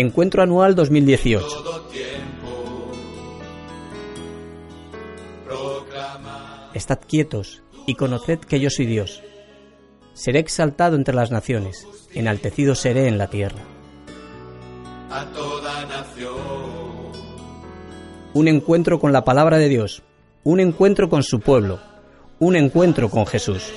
Encuentro Anual 2018. Estad quietos y conoced que yo soy Dios. Seré exaltado entre las naciones, enaltecido seré en la tierra. Un encuentro con la palabra de Dios, un encuentro con su pueblo, un encuentro con Jesús.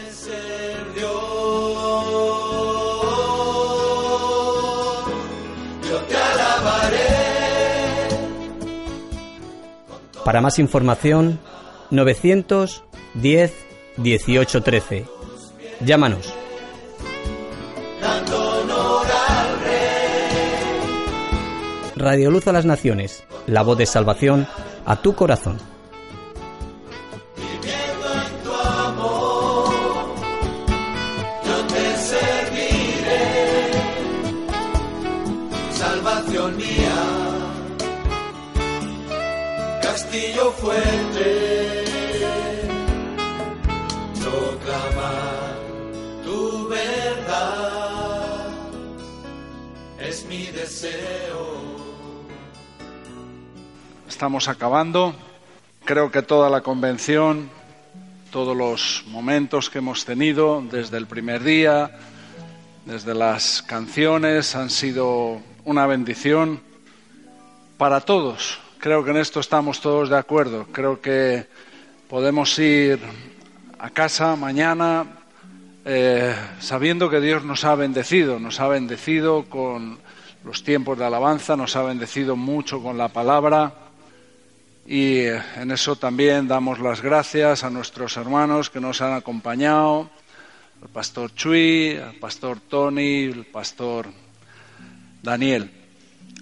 Para más información, 910 1813. Llámanos. Radio Luz a las Naciones, la voz de salvación a tu corazón. Fuerte, proclamar tu verdad es mi deseo. Estamos acabando. Creo que toda la convención, todos los momentos que hemos tenido desde el primer día, desde las canciones, han sido una bendición para todos. Creo que en esto estamos todos de acuerdo. Creo que podemos ir a casa mañana eh, sabiendo que Dios nos ha bendecido, nos ha bendecido con los tiempos de alabanza, nos ha bendecido mucho con la palabra y eh, en eso también damos las gracias a nuestros hermanos que nos han acompañado, al pastor Chuy, al pastor Tony, el pastor Daniel.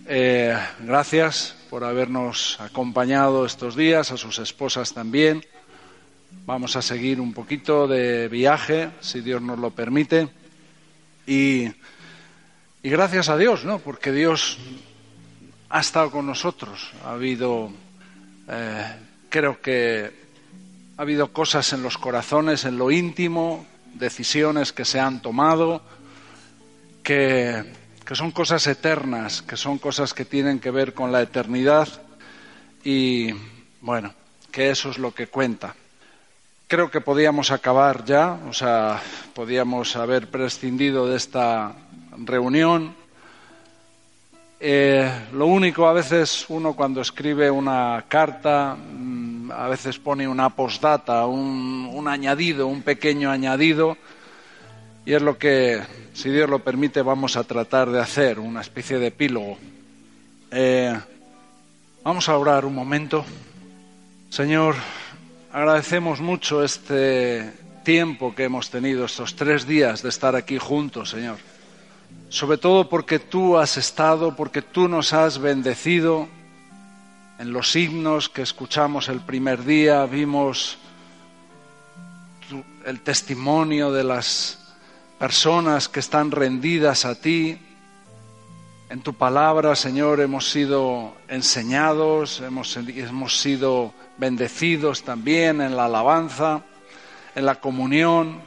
Eh, gracias por habernos acompañado estos días, a sus esposas también. Vamos a seguir un poquito de viaje, si Dios nos lo permite. Y, y gracias a Dios, ¿no? Porque Dios ha estado con nosotros. Ha habido, eh, creo que ha habido cosas en los corazones, en lo íntimo, decisiones que se han tomado, que, que son cosas eternas, que son cosas que tienen que ver con la eternidad y, bueno, que eso es lo que cuenta. Creo que podíamos acabar ya, o sea, podíamos haber prescindido de esta reunión. Eh, lo único, a veces uno cuando escribe una carta, mm, a veces pone una postdata, un, un añadido, un pequeño añadido, y es lo que, si Dios lo permite, vamos a tratar de hacer, una especie de epílogo. Eh, vamos a orar un momento. Señor, agradecemos mucho este tiempo que hemos tenido, estos tres días de estar aquí juntos, Señor. Sobre todo porque tú has estado, porque tú nos has bendecido. En los himnos que escuchamos el primer día vimos el testimonio de las personas que están rendidas a ti. En tu palabra, Señor, hemos sido enseñados, hemos, hemos sido bendecidos también en la alabanza, en la comunión.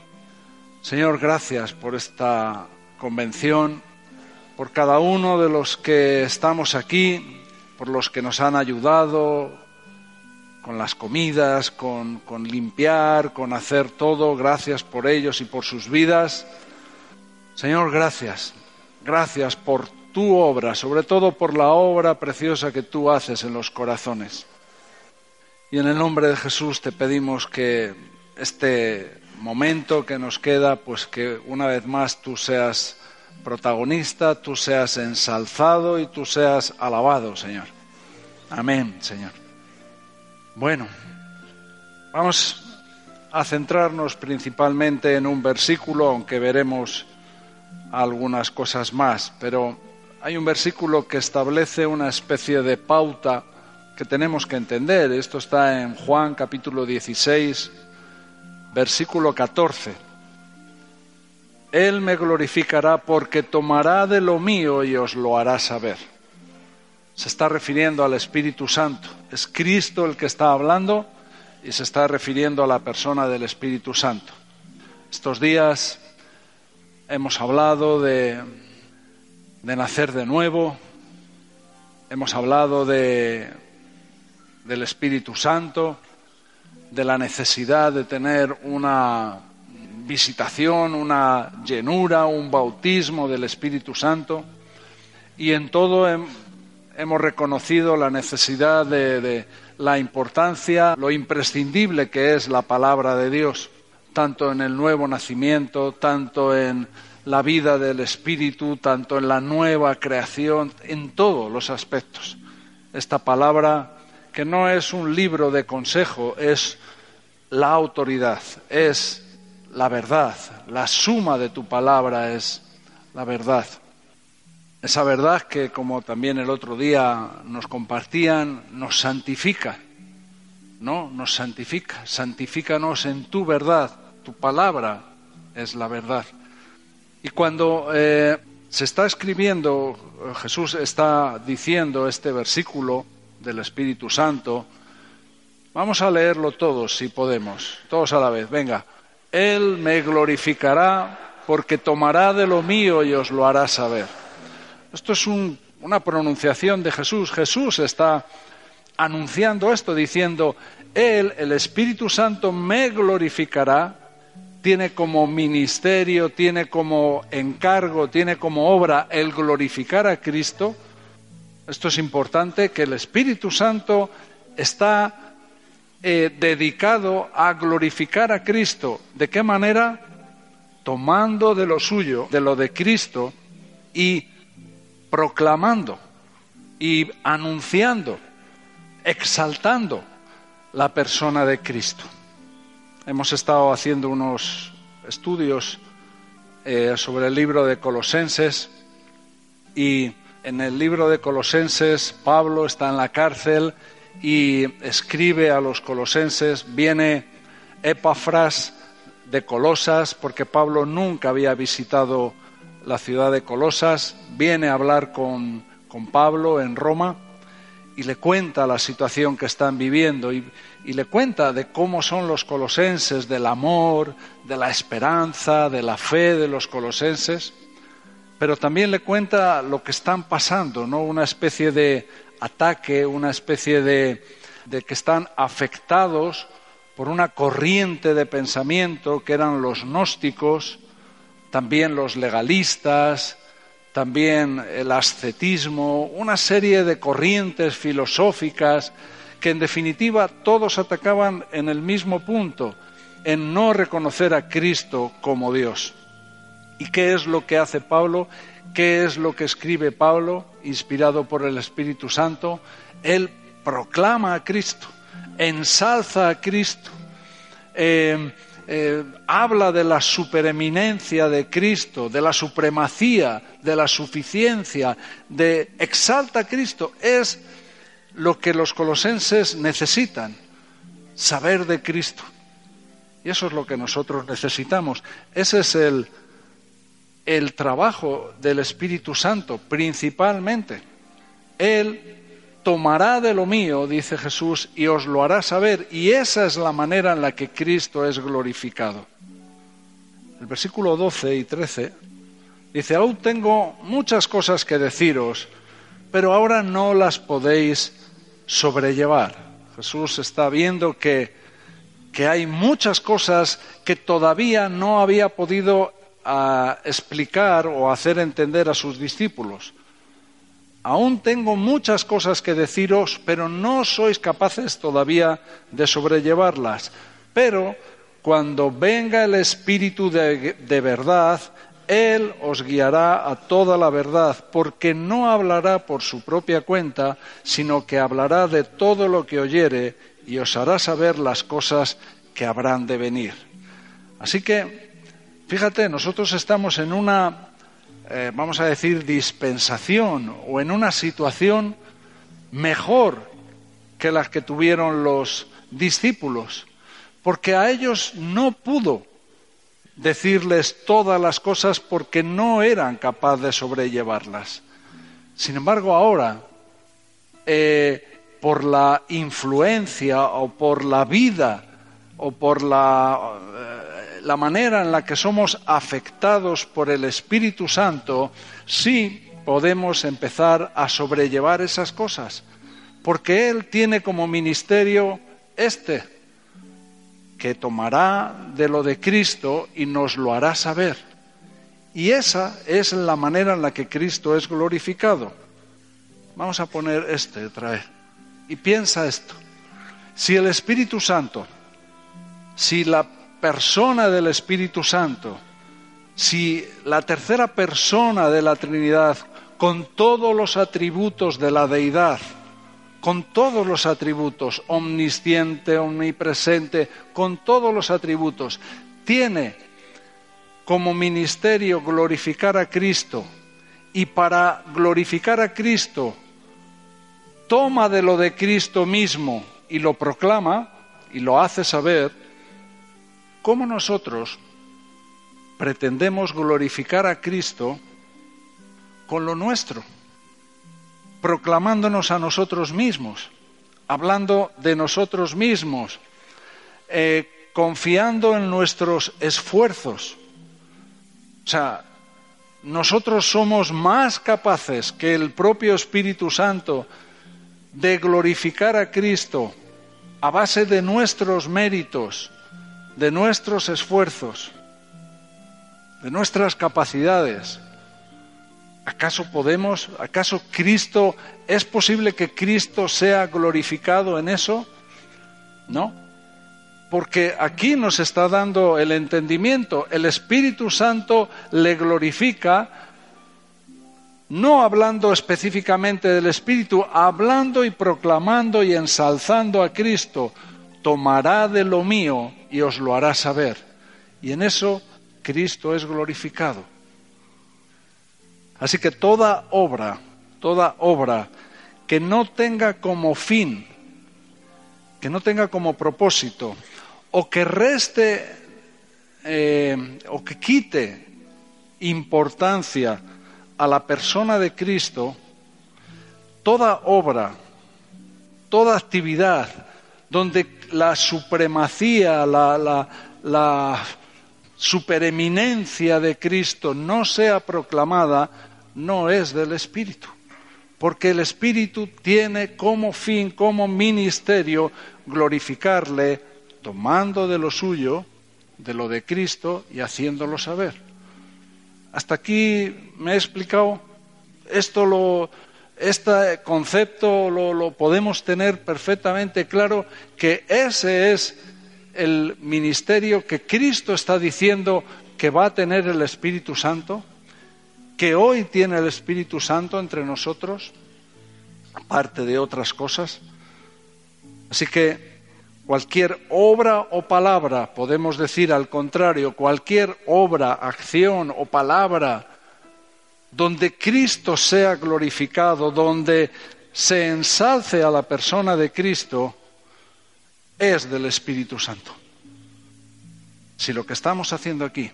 Señor, gracias por esta convención, por cada uno de los que estamos aquí, por los que nos han ayudado con las comidas, con, con limpiar, con hacer todo. Gracias por ellos y por sus vidas. Señor, gracias. Gracias por tu obra, sobre todo por la obra preciosa que tú haces en los corazones. Y en el nombre de Jesús te pedimos que este momento que nos queda, pues que una vez más tú seas protagonista, tú seas ensalzado y tú seas alabado, Señor. Amén, Señor. Bueno, vamos a centrarnos principalmente en un versículo, aunque veremos algunas cosas más, pero hay un versículo que establece una especie de pauta que tenemos que entender. Esto está en Juan capítulo 16, versículo 14. Él me glorificará porque tomará de lo mío y os lo hará saber. Se está refiriendo al Espíritu Santo. Es Cristo el que está hablando y se está refiriendo a la persona del Espíritu Santo. Estos días hemos hablado de, nacer de nuevo, hemos hablado de, del Espíritu Santo, de la necesidad de tener una visitación, una llenura, un bautismo del Espíritu Santo. Y en todo hemos reconocido la necesidad de, la importancia, lo imprescindible que es la palabra de Dios, tanto en el nuevo nacimiento, tanto en la vida del Espíritu, tanto en la nueva creación, en todos los aspectos. Esta palabra, que no es un libro de consejo, es la autoridad, es la verdad, la suma de tu palabra es la verdad. Esa verdad que, como también el otro día nos compartían, nos santifica, ¿no? Nos santifica, santifícanos en tu verdad, tu palabra es la verdad. Y cuando eh, se está escribiendo, Jesús está diciendo este versículo del Espíritu Santo, vamos a leerlo todos si podemos, todos a la vez, venga. Él me glorificará porque tomará de lo mío y os lo hará saber. Esto es una pronunciación de Jesús. Jesús está anunciando esto, diciendo, Él, el Espíritu Santo, me glorificará, tiene como ministerio, tiene como encargo, tiene como obra el glorificar a Cristo. Esto es importante, que el Espíritu Santo está eh, dedicado a glorificar a Cristo. ¿De qué manera? Tomando de lo suyo, de lo de Cristo, y proclamando y anunciando, exaltando la persona de Cristo. Hemos estado haciendo unos estudios eh, sobre el libro de Colosenses y en el libro de Colosenses Pablo está en la cárcel y escribe a los colosenses, viene Epafras de Colosas, porque Pablo nunca había visitado la ciudad de Colosas, viene a hablar con, Pablo en Roma y le cuenta la situación que están viviendo y, y, le cuenta de cómo son los colosenses, del amor, de la esperanza, de la fe de los colosenses, pero también le cuenta lo que están pasando, ¿no? Una especie de ataque, una especie de, de que están afectados por una corriente de pensamiento que eran los gnósticos, también los legalistas, también el ascetismo, una serie de corrientes filosóficas que en definitiva todos atacaban en el mismo punto, en no reconocer a Cristo como Dios. ¿Y qué es lo que hace Pablo? ¿Qué es lo que escribe Pablo, inspirado por el Espíritu Santo? Él proclama a Cristo, ensalza a Cristo. Eh, eh, habla de la supereminencia de Cristo, de la supremacía, de la suficiencia, de exalta a Cristo. Es lo que los colosenses necesitan, saber de Cristo. Y eso es lo que nosotros necesitamos. Ese es el, el trabajo del Espíritu Santo, principalmente. Él tomará de lo mío, dice Jesús, y os lo hará saber. Y esa es la manera en la que Cristo es glorificado. El versículo 12 y 13 dice, aún tengo muchas cosas que deciros, pero ahora no las podéis sobrellevar. Jesús está viendo que, que hay muchas cosas que todavía no había podido ah, explicar o hacer entender a sus discípulos. Aún tengo muchas cosas que deciros, pero no sois capaces todavía de sobrellevarlas. Pero cuando venga el Espíritu de, verdad, Él os guiará a toda la verdad, porque no hablará por su propia cuenta, sino que hablará de todo lo que oyere y os hará saber las cosas que habrán de venir. Así que, fíjate, nosotros estamos en una eh, vamos a decir, dispensación o en una situación mejor que las que tuvieron los discípulos, porque a ellos no pudo decirles todas las cosas porque no eran capaces de sobrellevarlas. Sin embargo, ahora, eh, por la influencia o por la vida o por la la manera en la que somos afectados por el Espíritu Santo, sí podemos empezar a sobrellevar esas cosas, porque Él tiene como ministerio este, que tomará de lo de Cristo y nos lo hará saber. Y esa es la manera en la que Cristo es glorificado. Vamos a poner este otra vez. Y piensa esto. Si el Espíritu Santo, si la persona del Espíritu Santo, si la tercera persona de la Trinidad, con todos los atributos de la deidad, con todos los atributos, omnisciente, omnipresente, con todos los atributos, tiene como ministerio glorificar a Cristo y para glorificar a Cristo toma de lo de Cristo mismo y lo proclama y lo hace saber, ¿cómo nosotros pretendemos glorificar a Cristo con lo nuestro? proclamándonos a nosotros mismos, hablando de nosotros mismos, eh, confiando en nuestros esfuerzos. O sea, nosotros somos más capaces que el propio Espíritu Santo de glorificar a Cristo a base de nuestros méritos, de nuestros esfuerzos, de nuestras capacidades. ¿Acaso podemos, acaso Cristo, es posible que Cristo sea glorificado en eso? No, porque aquí nos está dando el entendimiento, el Espíritu Santo le glorifica, no hablando específicamente del Espíritu, hablando y proclamando y ensalzando a Cristo, tomará de lo mío y os lo hará saber. Y en eso Cristo es glorificado. Así que toda obra, toda obra que no tenga como fin, que no tenga como propósito, o que reste eh, o que quite importancia a la persona de Cristo, toda obra, toda actividad donde la supremacía, la, supereminencia de Cristo no sea proclamada, no es del Espíritu, porque el Espíritu tiene como fin, como ministerio, glorificarle tomando de lo suyo, de lo de Cristo y haciéndolo saber. Hasta aquí me he explicado. Esto lo, este concepto lo, podemos tener perfectamente claro que ese es el ministerio que Cristo está diciendo que va a tener el Espíritu Santo que hoy tiene el Espíritu Santo entre nosotros, aparte de otras cosas. Así que cualquier obra o palabra, podemos decir al contrario, cualquier obra, acción o palabra donde Cristo sea glorificado, donde se ensalce a la persona de Cristo, es del Espíritu Santo. Si lo que estamos haciendo aquí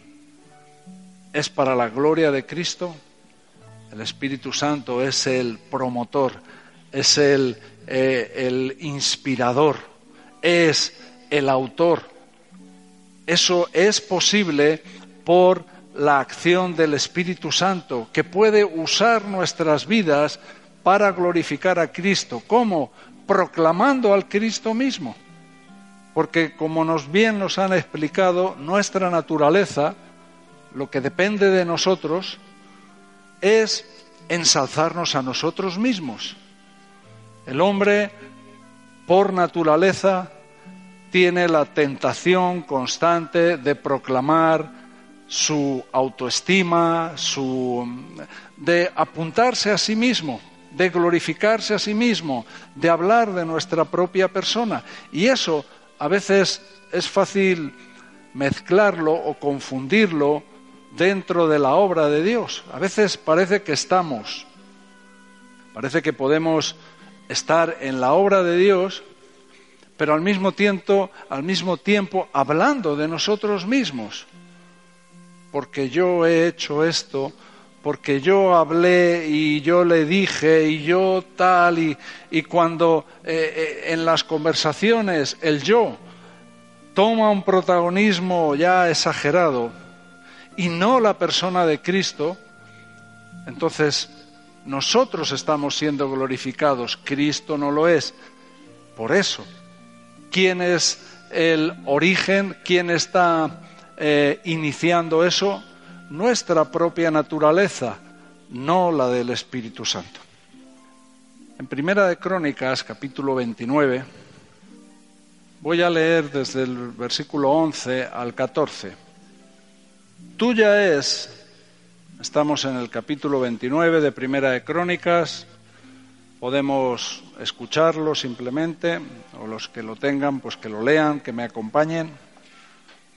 es para la gloria de Cristo. El Espíritu Santo es el promotor, es el, eh, el inspirador, es el autor. Eso es posible por la acción del Espíritu Santo, que puede usar nuestras vidas para glorificar a Cristo. ¿Cómo? Proclamando al Cristo mismo. Porque como nos bien nos han explicado, nuestra naturaleza, lo que depende de nosotros es ensalzarnos a nosotros mismos. El hombre, por naturaleza, tiene la tentación constante de proclamar su autoestima, su, de apuntarse a sí mismo, de glorificarse a sí mismo, de hablar de nuestra propia persona. Y eso a veces es fácil mezclarlo o confundirlo dentro de la obra de Dios. A veces parece que estamos, parece que podemos estar en la obra de Dios, pero al mismo tiempo, al mismo tiempo hablando de nosotros mismos. Porque yo he hecho esto, porque yo hablé y yo le dije y yo tal, y, y cuando eh, eh, en las conversaciones el yo toma un protagonismo ya exagerado, y no la persona de Cristo, entonces Nosotros estamos siendo glorificados, Cristo no lo es. Por eso, ¿quién es el origen? ¿Quién está eh, iniciando eso? Nuestra propia naturaleza, no la del Espíritu Santo. En Primera de Crónicas, capítulo 29, voy a leer desde el versículo 11 al 14. Tuya es Estamos en el capítulo 29 de Primera de Crónicas. Podemos escucharlo simplemente, o los que lo tengan, pues que lo lean, que me acompañen.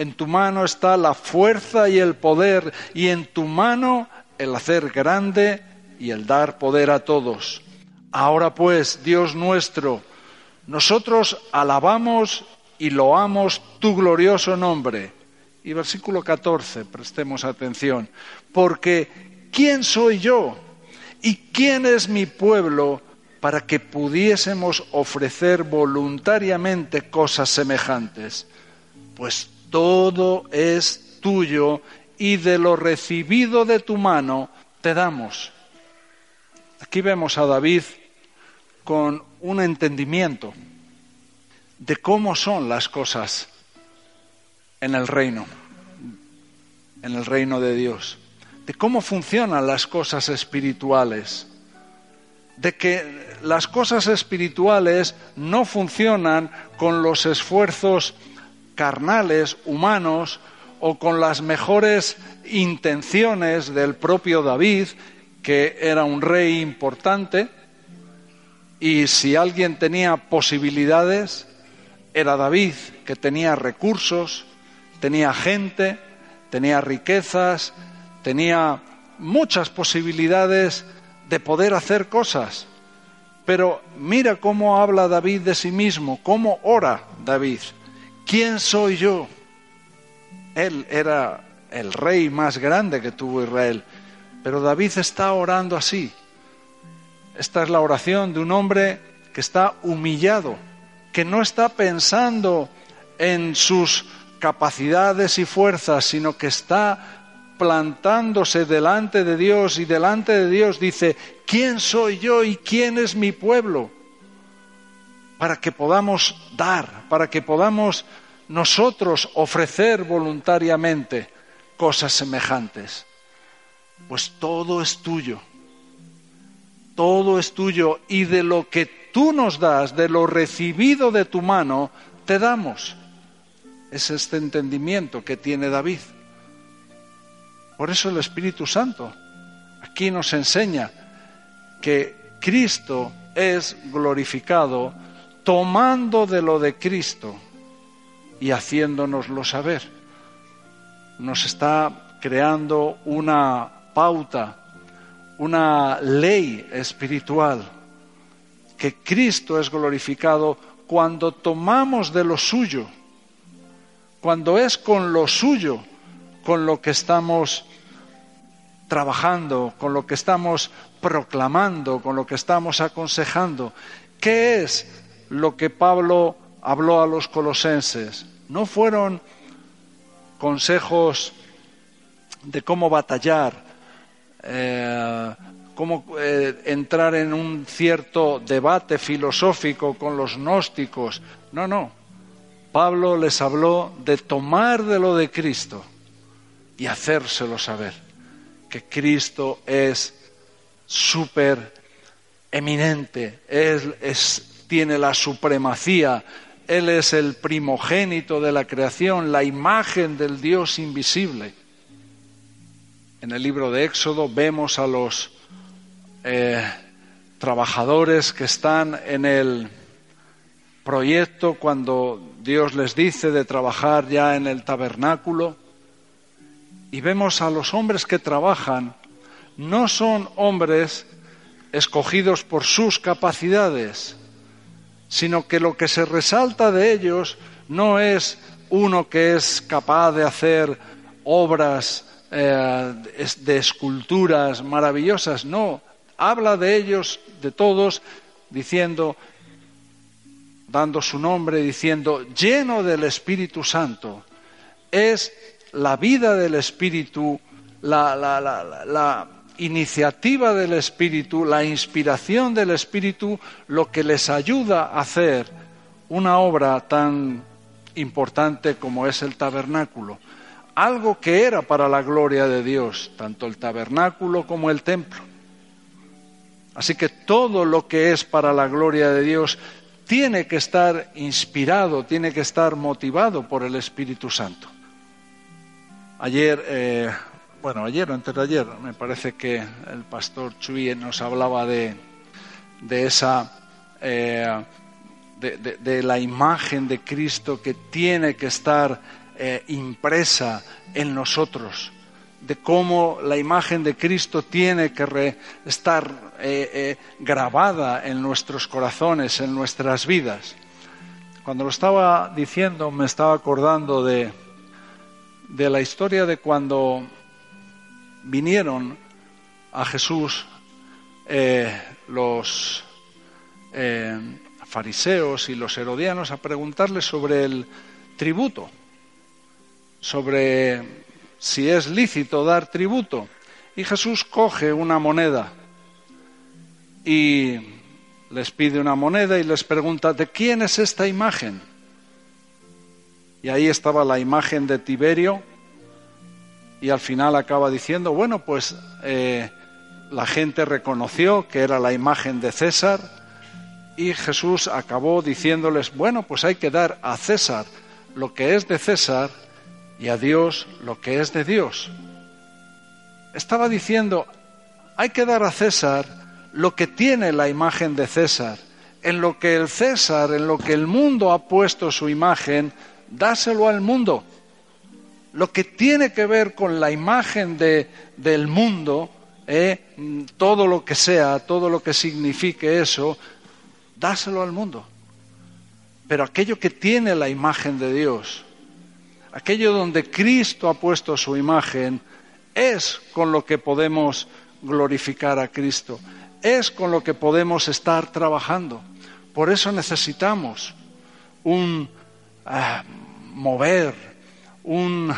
En tu mano está la fuerza y el poder, y en tu mano el hacer grande y el dar poder a todos. Ahora pues, Dios nuestro, nosotros alabamos y loamos tu glorioso nombre. Y versículo 14, prestemos atención, porque ¿quién soy yo? ¿Y quién es mi pueblo para que pudiésemos ofrecer voluntariamente cosas semejantes? Pues todo es tuyo y de lo recibido de tu mano te damos. Aquí vemos a David con un entendimiento de cómo son las cosas en el reino, en el reino de Dios de cómo funcionan las cosas espirituales, de que las cosas espirituales no funcionan con los esfuerzos carnales, humanos, o con las mejores intenciones del propio David, que era un rey importante, y si alguien tenía posibilidades, era David, que tenía recursos, tenía gente, tenía riquezas, tenía muchas posibilidades de poder hacer cosas. Pero mira cómo habla David de sí mismo, cómo ora David. ¿Quién soy yo? Él era el rey más grande que tuvo Israel, pero David está orando así. Esta es la oración de un hombre que está humillado, que no está pensando en sus capacidades y fuerzas, sino que está plantándose delante de Dios y delante de Dios dice, ¿quién soy yo y quién es mi pueblo? Para que podamos dar, para que podamos nosotros ofrecer voluntariamente cosas semejantes. Pues todo es tuyo, todo es tuyo y de lo que tú nos das, de lo recibido de tu mano, te damos. Es este entendimiento que tiene David. Por eso el Espíritu Santo aquí nos enseña que Cristo es glorificado tomando de lo de Cristo y haciéndonoslo saber. Nos está creando una pauta, una ley espiritual, que Cristo es glorificado cuando tomamos de lo suyo, cuando es con lo suyo con lo que estamos trabajando, con lo que estamos proclamando, con lo que estamos aconsejando. ¿Qué es lo que Pablo habló a los colosenses? No fueron consejos de cómo batallar, eh, cómo eh, entrar en un cierto debate filosófico con los gnósticos. No, no. Pablo les habló de tomar de lo de Cristo y hacérselo saber que Cristo es súper eminente, es, tiene la supremacía, Él es el primogénito de la creación, la imagen del Dios invisible. En el libro de Éxodo vemos a los eh, trabajadores que están en el proyecto cuando Dios les dice de trabajar ya en el tabernáculo. Y vemos a los hombres que trabajan, no son hombres escogidos por sus capacidades, sino que lo que se resalta de ellos no es uno que es capaz de hacer obras eh, de esculturas maravillosas, no, habla de ellos, de todos, diciendo, dando su nombre, diciendo, lleno del Espíritu Santo. Es la vida del Espíritu, la, la, la, la iniciativa del Espíritu, la inspiración del Espíritu, lo que les ayuda a hacer una obra tan importante como es el tabernáculo. Algo que era para la gloria de Dios, tanto el tabernáculo como el templo. Así que todo lo que es para la gloria de Dios tiene que estar inspirado, tiene que estar motivado por el Espíritu Santo. Ayer eh, bueno, ayer o antes de ayer, me parece que el pastor Chuy nos hablaba de, de esa, eh, de, la imagen de Cristo que tiene que estar eh, impresa en nosotros, de cómo la imagen de Cristo tiene que estar eh, grabada en nuestros corazones, en nuestras vidas. Cuando lo estaba diciendo, me estaba acordando de, de la historia de cuando vinieron a Jesús eh, los eh, fariseos y los herodianos a preguntarle sobre el tributo, sobre si es lícito dar tributo. Y Jesús coge una moneda y les pide una moneda y les pregunta, ¿de quién es esta imagen? Y ahí estaba la imagen de Tiberio y al final acaba diciendo, bueno, pues eh, la gente reconoció que era la imagen de César y Jesús acabó diciéndoles, bueno, pues hay que dar a César lo que es de César y a Dios lo que es de Dios. Estaba diciendo, hay que dar a César lo que tiene la imagen de César. En lo que el César, en lo que el mundo ha puesto su imagen, dáselo al mundo lo que tiene que ver con la imagen de, del mundo, eh, todo lo que sea, todo lo que signifique eso, dáselo al mundo. Pero aquello que tiene la imagen de Dios, aquello donde Cristo ha puesto su imagen, es con lo que podemos glorificar a Cristo, es con lo que podemos estar trabajando. Por eso necesitamos un ah, mover, un,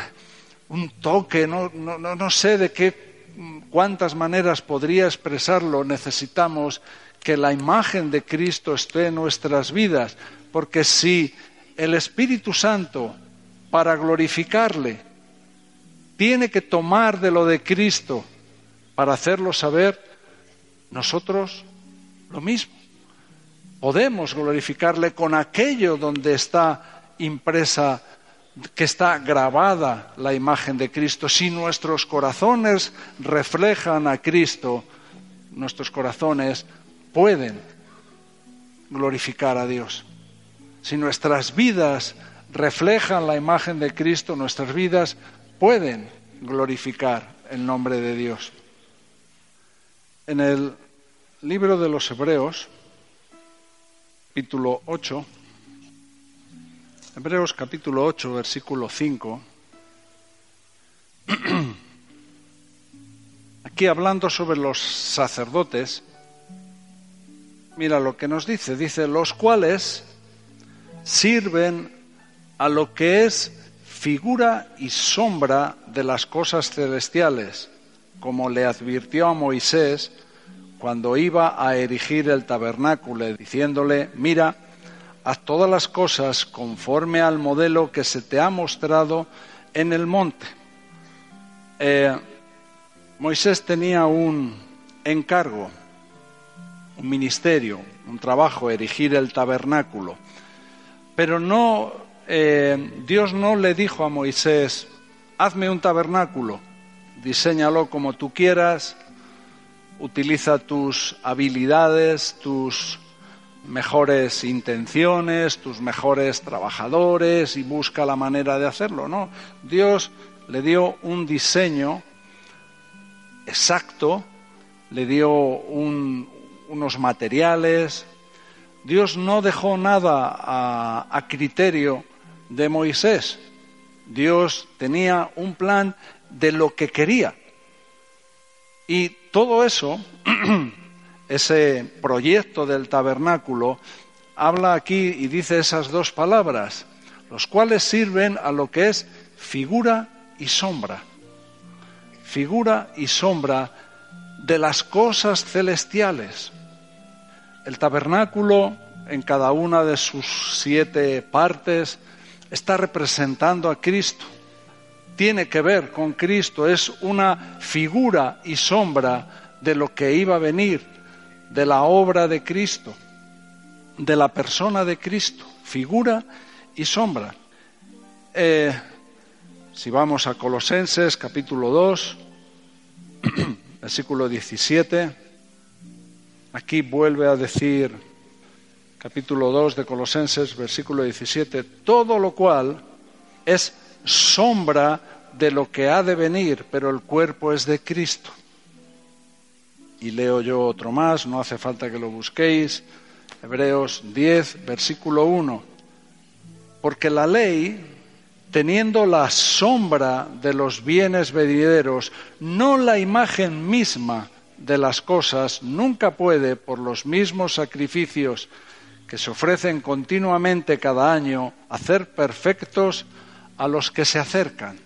toque, no, no, sé de qué, cuántas maneras podría expresarlo, necesitamos que la imagen de Cristo esté en nuestras vidas, porque si el Espíritu Santo, para glorificarle, tiene que tomar de lo de Cristo para hacerlo saber, nosotros lo mismo. Podemos glorificarle con aquello donde está impresa que está grabada la imagen de Cristo, si nuestros corazones reflejan a Cristo, nuestros corazones pueden glorificar a Dios. Si nuestras vidas reflejan la imagen de Cristo, nuestras vidas pueden glorificar el nombre de Dios. En el libro de los Hebreos, capítulo 8, Hebreos capítulo 8, versículo 5. Aquí hablando sobre los sacerdotes, mira lo que nos dice. Dice, los cuales sirven a lo que es figura y sombra de las cosas celestiales, como le advirtió a Moisés cuando iba a erigir el tabernáculo, diciéndole, mira, haz todas las cosas conforme al modelo que se te ha mostrado en el monte. Eh, Moisés tenía un encargo, un ministerio, un trabajo, erigir el tabernáculo. Pero no, eh, Dios no le dijo a Moisés, hazme un tabernáculo, diséñalo como tú quieras, utiliza tus habilidades, tus mejores intenciones, tus mejores trabajadores y busca la manera de hacerlo. No, Dios le dio un diseño exacto, le dio un, unos materiales. Dios no dejó nada a criterio de Moisés. Dios tenía un plan de lo que quería. Y todo eso, ese proyecto del tabernáculo, habla aquí y dice esas dos palabras, los cuales sirven a lo que es figura y sombra. Figura y sombra de las cosas celestiales. El tabernáculo, en cada una de sus siete partes, está representando a Cristo. Tiene que ver con Cristo, es una figura y sombra de lo que iba a venir, de la obra de Cristo, de la persona de Cristo, figura y sombra. Eh, si vamos a Colosenses capítulo 2, versículo 17, aquí vuelve a decir, capítulo 2 de Colosenses, versículo 17, todo lo cual es sombra de lo que ha de venir, pero el cuerpo es de Cristo. Y leo yo otro más, no hace falta que lo busquéis, Hebreos 10, versículo 1, porque la ley teniendo la sombra de los bienes venideros, no la imagen misma de las cosas, nunca puede, por los mismos sacrificios que se ofrecen continuamente cada año, hacer perfectos a los que se acercan.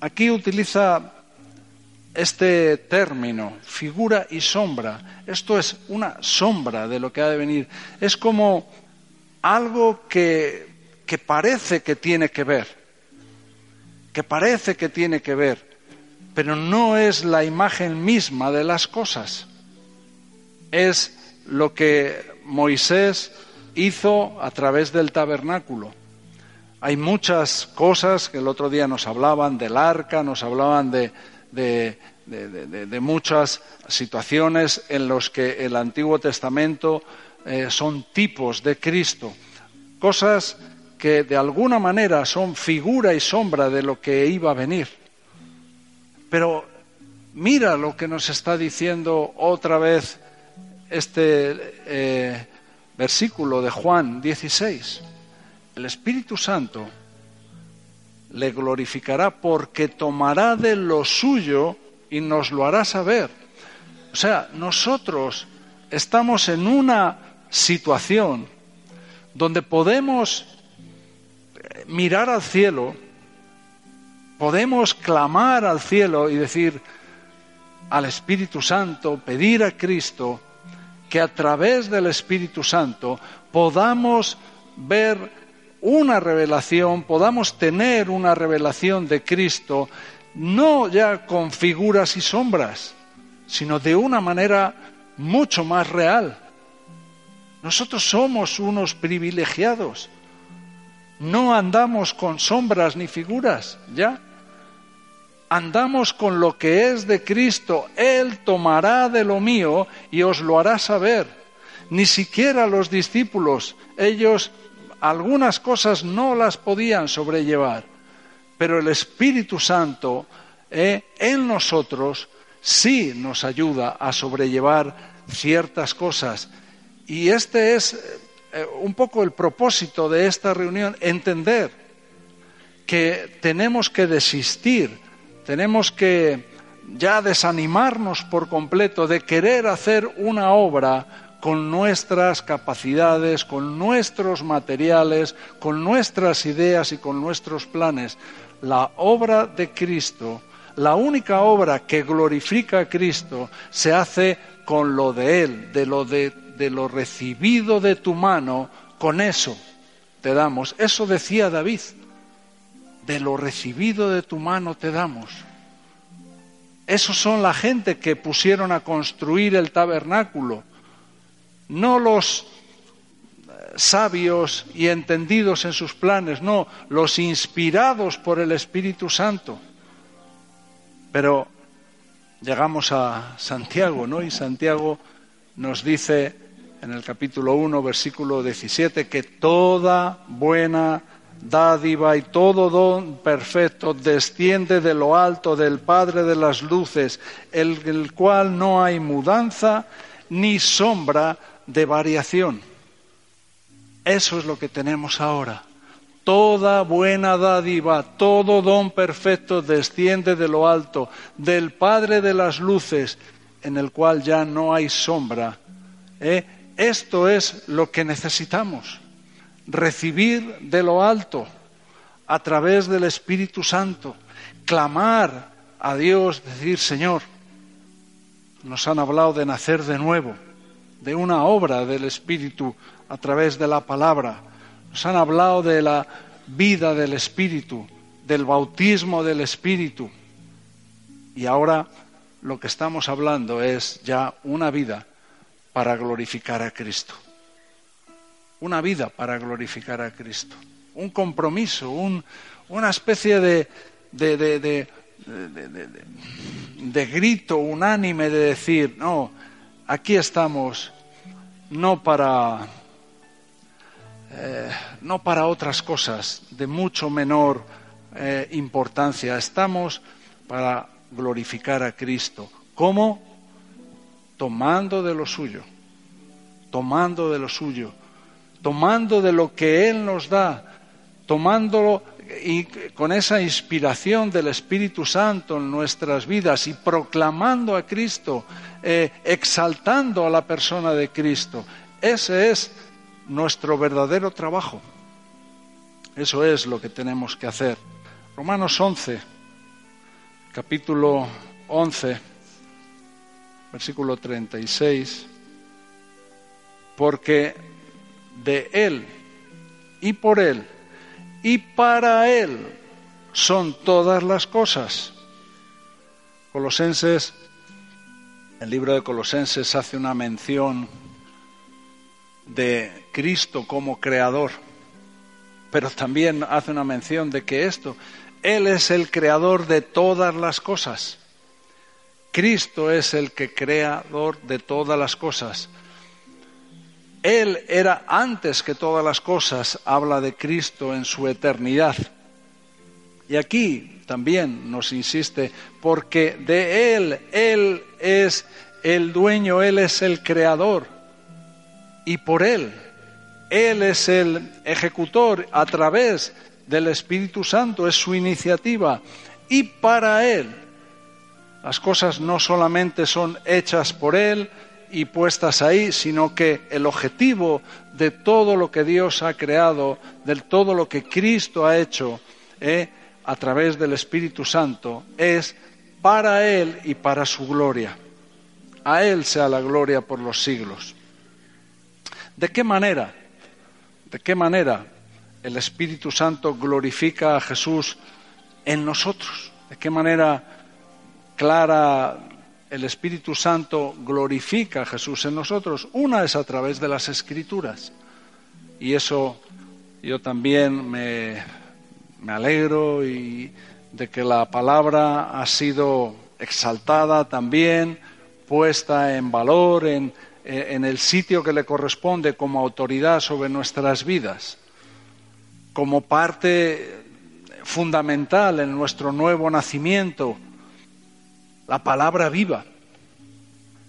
Aquí utiliza este término, figura y sombra. Esto es una sombra de lo que ha de venir. Es como algo que que parece que tiene que ver, que parece que tiene que ver, pero no es la imagen misma de las cosas. Es lo que Moisés hizo a través del tabernáculo. Hay muchas cosas que el otro día nos hablaban del arca, nos hablaban de, de, muchas situaciones en las que el Antiguo Testamento eh, son tipos de Cristo, cosas que de alguna manera son figura y sombra de lo que iba a venir. Pero mira lo que nos está diciendo otra vez este eh, versículo de Juan 16. El Espíritu Santo le glorificará porque tomará de lo suyo y nos lo hará saber. O sea, nosotros estamos en una situación donde podemos mirar al cielo, podemos clamar al cielo y decir al Espíritu Santo, pedir a Cristo que a través del Espíritu Santo podamos ver una revelación, podamos tener una revelación de Cristo, no ya con figuras y sombras, sino de una manera mucho más real. Nosotros somos unos privilegiados no andamos con sombras ni figuras, ¿ya? Andamos con lo que es de Cristo. Él tomará de lo mío y os lo hará saber. Ni siquiera los discípulos, ellos algunas cosas no las podían sobrellevar, pero el Espíritu Santo eh, en nosotros sí nos ayuda a sobrellevar ciertas cosas. Y este es eh, un poco el propósito de esta reunión, entender que tenemos que desistir, tenemos que ya desanimarnos por completo de querer hacer una obra con nuestras capacidades, con nuestros materiales, con nuestras ideas y con nuestros planes. La obra de Cristo, la única obra que glorifica a Cristo, se hace con lo de Él, de lo de lo recibido de tu mano, con eso te damos. Eso decía David, de lo recibido de tu mano te damos. Esos son la gente que pusieron a construir el tabernáculo, no los eh, sabios y entendidos en sus planes, no, los inspirados por el Espíritu Santo. Pero llegamos a Santiago, ¿no? Y Santiago nos dice en el capítulo 1, versículo 17, que toda buena dádiva y todo don perfecto desciende de lo alto del Padre de las luces, el, el cual no hay mudanza ni sombra de variación. Eso es lo que tenemos ahora. Toda buena dádiva, todo don perfecto desciende de lo alto, del Padre de las Luces, en el cual ya no hay sombra. ¿Eh? Esto es lo que necesitamos, recibir de lo alto a través del Espíritu Santo, clamar a Dios, decir, Señor, nos han hablado de nacer de nuevo, de una obra del Espíritu a través de la palabra. Nos han hablado de la vida del Espíritu, del bautismo del Espíritu. Y ahora lo que estamos hablando es ya una vida para glorificar a Cristo. Una vida para glorificar a Cristo. Un compromiso, una especie de, de, de, de grito unánime de decir, no, aquí estamos no para eh, no para otras cosas de mucho menor eh, importancia. Estamos para glorificar a Cristo. ¿Cómo? Tomando de lo suyo, tomando de lo suyo, tomando de lo que Él nos da, tomándolo y con esa inspiración del Espíritu Santo en nuestras vidas y proclamando a Cristo, eh, exaltando a la persona de Cristo. Ese es nuestro verdadero trabajo. Eso es lo que tenemos que hacer. Romanos 11, capítulo 11, versículo 36, porque de Él y por Él y para Él son todas las cosas. Colosenses, el libro de Colosenses hace una mención de Cristo como creador, pero también hace una mención de que esto, Él es el creador de todas las cosas. Cristo es el que creador de todas las cosas. Él era antes que todas las cosas, habla de Cristo en su eternidad. Y aquí también nos insiste, porque de Él, Él es el dueño, Él es el creador y por Él. Él es el ejecutor a través del Espíritu Santo, es su iniciativa y para Él. Las cosas no solamente son hechas por Él y puestas ahí, sino que el objetivo de todo lo que Dios ha creado, de todo lo que Cristo ha hecho eh, a través del Espíritu Santo, es para Él y para su gloria. A Él sea la gloria por los siglos. ¿De qué manera? ¿De qué manera el Espíritu Santo glorifica a Jesús en nosotros? ¿De qué manera clara el Espíritu Santo glorifica a Jesús en nosotros? Una es a través de las Escrituras. Y eso yo también me, me alegro y de que la palabra ha sido exaltada también, puesta en valor, en, en el sitio que le corresponde como autoridad sobre nuestras vidas, como parte fundamental en nuestro nuevo nacimiento, la palabra viva,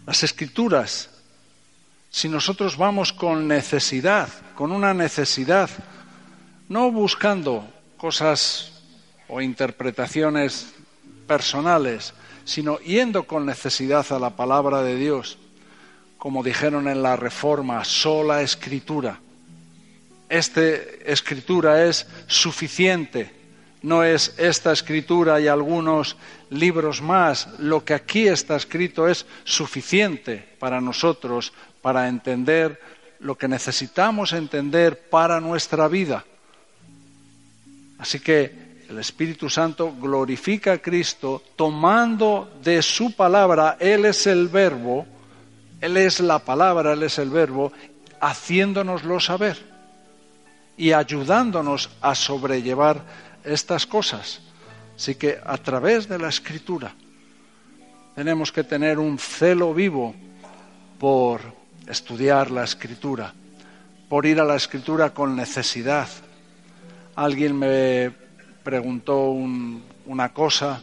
las escrituras. Si nosotros vamos con necesidad, con una necesidad, no buscando cosas o interpretaciones personales, sino yendo con necesidad a la palabra de Dios, como dijeron en la Reforma, sola escritura. Esta escritura es suficiente, no es esta escritura y algunos libros más. Lo que aquí está escrito es suficiente para nosotros para entender lo que necesitamos entender para nuestra vida. Así que el Espíritu Santo glorifica a Cristo tomando de su palabra, Él es el verbo, él es la palabra, Él es el verbo, haciéndonoslo saber y ayudándonos a sobrellevar estas cosas. Así que a través de la escritura tenemos que tener un celo vivo por estudiar la escritura, por ir a la escritura con necesidad. Alguien me preguntó una cosa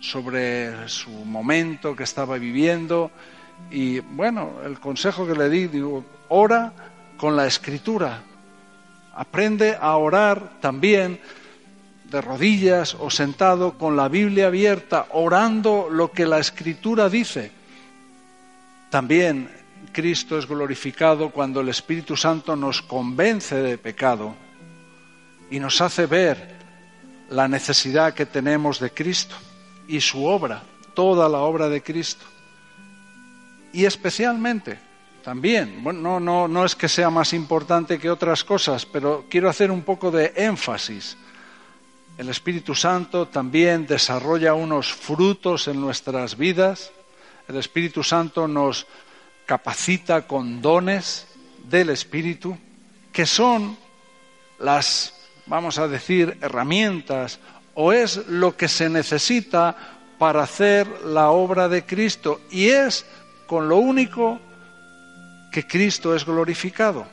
sobre su momento que estaba viviendo Y bueno, el consejo que le di, digo, ora con la escritura. Aprende a orar también de rodillas o sentado con la Biblia abierta, orando lo que la escritura dice. También Cristo es glorificado cuando el Espíritu Santo nos convence de pecado y nos hace ver la necesidad que tenemos de Cristo y su obra, toda la obra de Cristo. Y especialmente, también, bueno, no, no, es que sea más importante que otras cosas, pero quiero hacer un poco de énfasis. El Espíritu Santo también desarrolla unos frutos en nuestras vidas. El Espíritu Santo nos capacita con dones del Espíritu, que son las vamos a decir, herramientas o es lo que se necesita para hacer la obra de Cristo y es con lo único que Cristo es glorificado,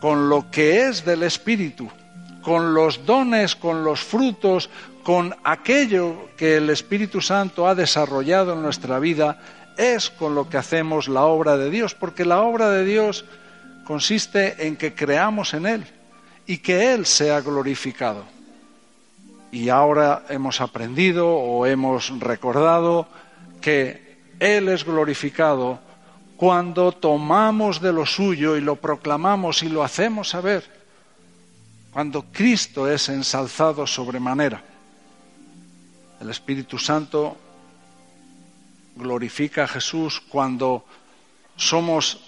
con lo que es del Espíritu, con los dones, con los frutos, con aquello que el Espíritu Santo ha desarrollado en nuestra vida, es con lo que hacemos la obra de Dios, porque la obra de Dios consiste en que creamos en Él y que Él sea glorificado. Y ahora hemos aprendido o hemos recordado que Él es glorificado cuando tomamos de lo suyo y lo proclamamos y lo hacemos saber, cuando Cristo es ensalzado sobremanera. El Espíritu Santo glorifica a Jesús cuando somos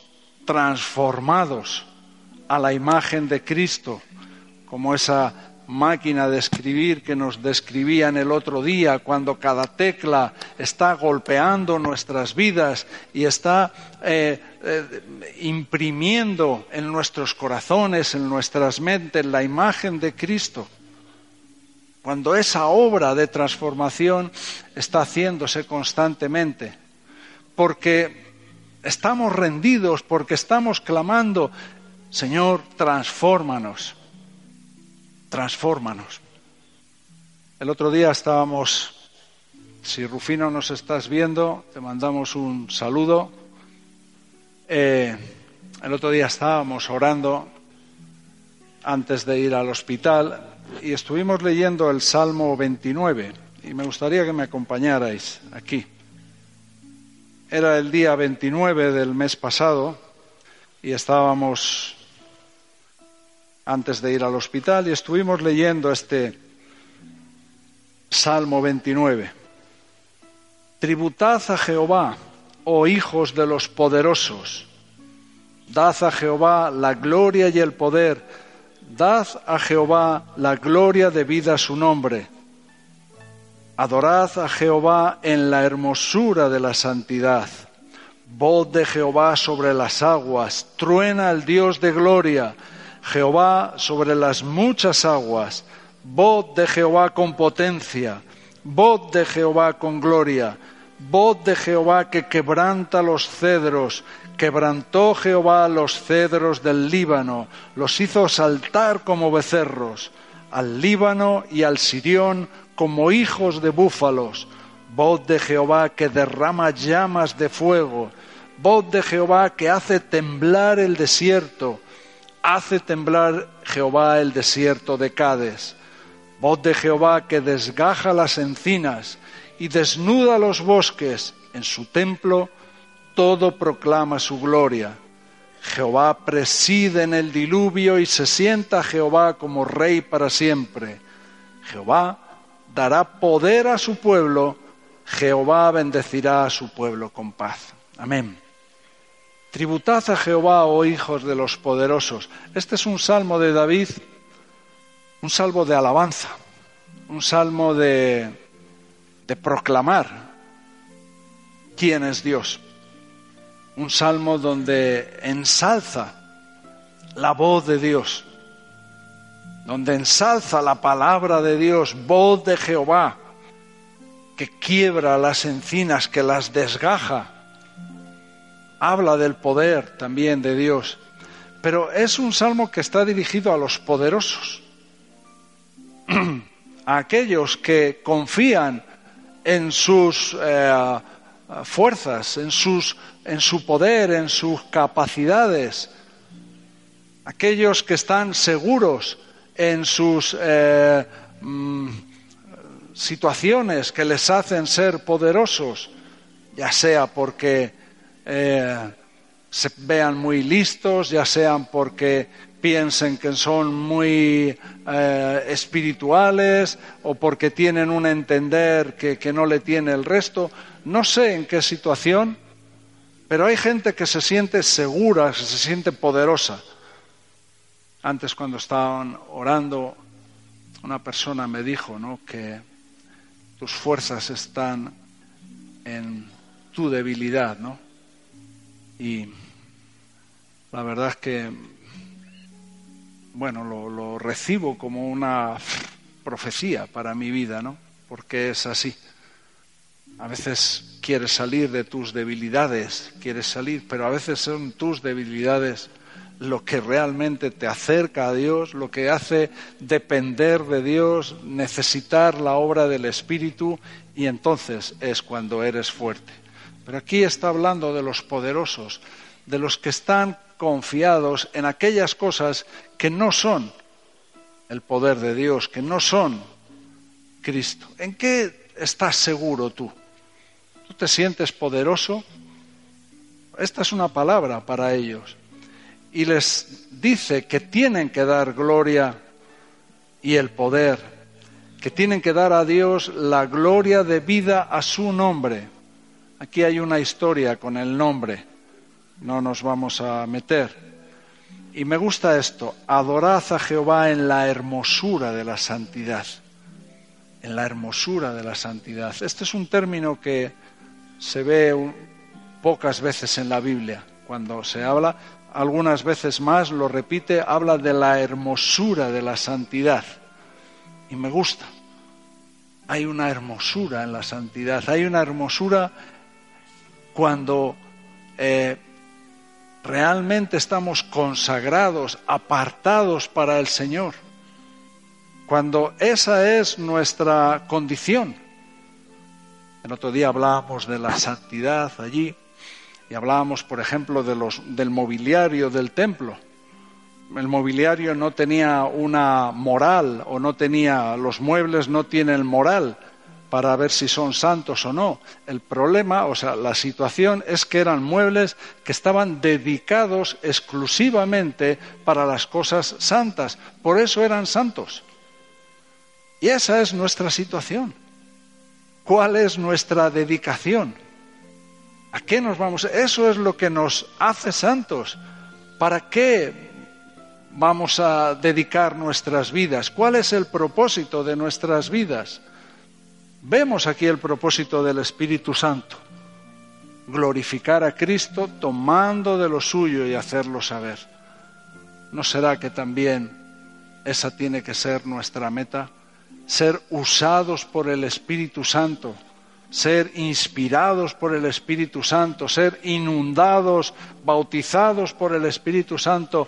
transformados a la imagen de Cristo como esa máquina de escribir que nos describían el otro día, cuando cada tecla está golpeando nuestras vidas y está eh, eh, imprimiendo en nuestros corazones, en nuestras mentes, la imagen de Cristo. Cuando esa obra de transformación está haciéndose constantemente, porque estamos rendidos, porque estamos clamando, Señor, transfórmanos transfórmanos. El otro día estábamos, si Rufino nos estás viendo, te mandamos un saludo. Eh, el otro día estábamos orando antes de ir al hospital y estuvimos leyendo el Salmo 29 y me gustaría que me acompañarais aquí. Era el día 29 del mes pasado y estábamos antes de ir al hospital y estuvimos leyendo este Salmo 29. Tributad a Jehová, oh hijos de los poderosos, dad a Jehová la gloria y el poder, dad a Jehová la gloria debida a su nombre. Adorad a Jehová en la hermosura de la santidad. Voz de Jehová sobre las aguas, truena el Dios de gloria Jehová sobre las muchas aguas, voz de Jehová con potencia, voz de Jehová con gloria, voz de Jehová que quebranta los cedros, quebrantó Jehová los cedros del Líbano, los hizo saltar como becerros, al Líbano y al Sirión como hijos de búfalos, voz de Jehová que derrama llamas de fuego, voz de Jehová que hace temblar el desierto, Hace temblar Jehová el desierto de Cades, voz de Jehová que desgaja las encinas y desnuda los bosques, en su templo todo proclama su gloria. Jehová preside en el diluvio y se sienta Jehová como rey para siempre. Jehová dará poder a su pueblo, Jehová bendecirá a su pueblo con paz. Amén. Tributad a Jehová, oh hijos de los poderosos. Este es un salmo de David, un salmo de alabanza, un salmo de, de proclamar quién es Dios. Un salmo donde ensalza la voz de Dios, donde ensalza la palabra de Dios, voz de Jehová, que quiebra las encinas, que las desgaja, habla del poder también de Dios, pero es un salmo que está dirigido a los poderosos, a aquellos que confían en sus eh, fuerzas, en, sus, en su poder, en sus capacidades. Aquellos que están seguros en sus eh, mm, situaciones que les hacen ser poderosos, ya sea porque eh, se vean muy listos, ya sean porque piensen que son muy eh, espirituales o porque tienen un entender que, que no le tiene el resto. No sé en qué situación, pero hay gente que se siente segura, que se siente poderosa. Antes cuando estaban orando, una persona me dijo ¿no? que tus fuerzas están en tu debilidad, ¿no? Y la verdad es que bueno, lo, recibo como una profecía para mi vida, ¿no? Porque es así. A veces quieres salir de tus debilidades, quieres salir, pero a veces son tus debilidades lo que realmente te acerca a Dios, lo que hace depender de Dios, necesitar la obra del Espíritu y entonces es cuando eres fuerte. Pero aquí está hablando de los poderosos, de los que están confiados en aquellas cosas que no son el poder de Dios, que no son Cristo. ¿En qué estás seguro tú? ¿Tú te sientes poderoso? Esta es una palabra para ellos. Y les dice que tienen que dar gloria y el poder, que tienen que dar a Dios la gloria debida a su nombre. Aquí hay una historia con el nombre no nos vamos a meter. Y me gusta esto, adorad a Jehová en la hermosura de la santidad, en la hermosura de la santidad. Este es un término que se ve pocas veces en la Biblia. Cuando se habla, algunas veces más lo repite, habla de la hermosura de la santidad. Y me gusta. Hay una hermosura en la santidad, hay una hermosura cuando eh, realmente estamos consagrados, apartados para el Señor, cuando esa es nuestra condición. El otro día hablábamos de la santidad allí y hablábamos, por ejemplo, de los, del mobiliario del templo. El mobiliario no tenía una moral o no tenía, los muebles no tienen moral, para ver si son santos o no. El problema, o sea, la situación es que eran muebles que estaban dedicados exclusivamente para las cosas santas. Por eso eran santos. Y esa es nuestra situación. ¿Cuál es nuestra dedicación? ¿A qué nos vamos? Eso es lo que nos hace santos. ¿Para qué vamos a dedicar nuestras vidas? ¿Cuál es el propósito de nuestras vidas? Vemos aquí el propósito del Espíritu Santo, glorificar a Cristo tomando de lo suyo y hacerlo saber. ¿No será que también esa tiene que ser nuestra meta? Ser usados por el Espíritu Santo, ser inspirados por el Espíritu Santo, ser inundados, bautizados por el Espíritu Santo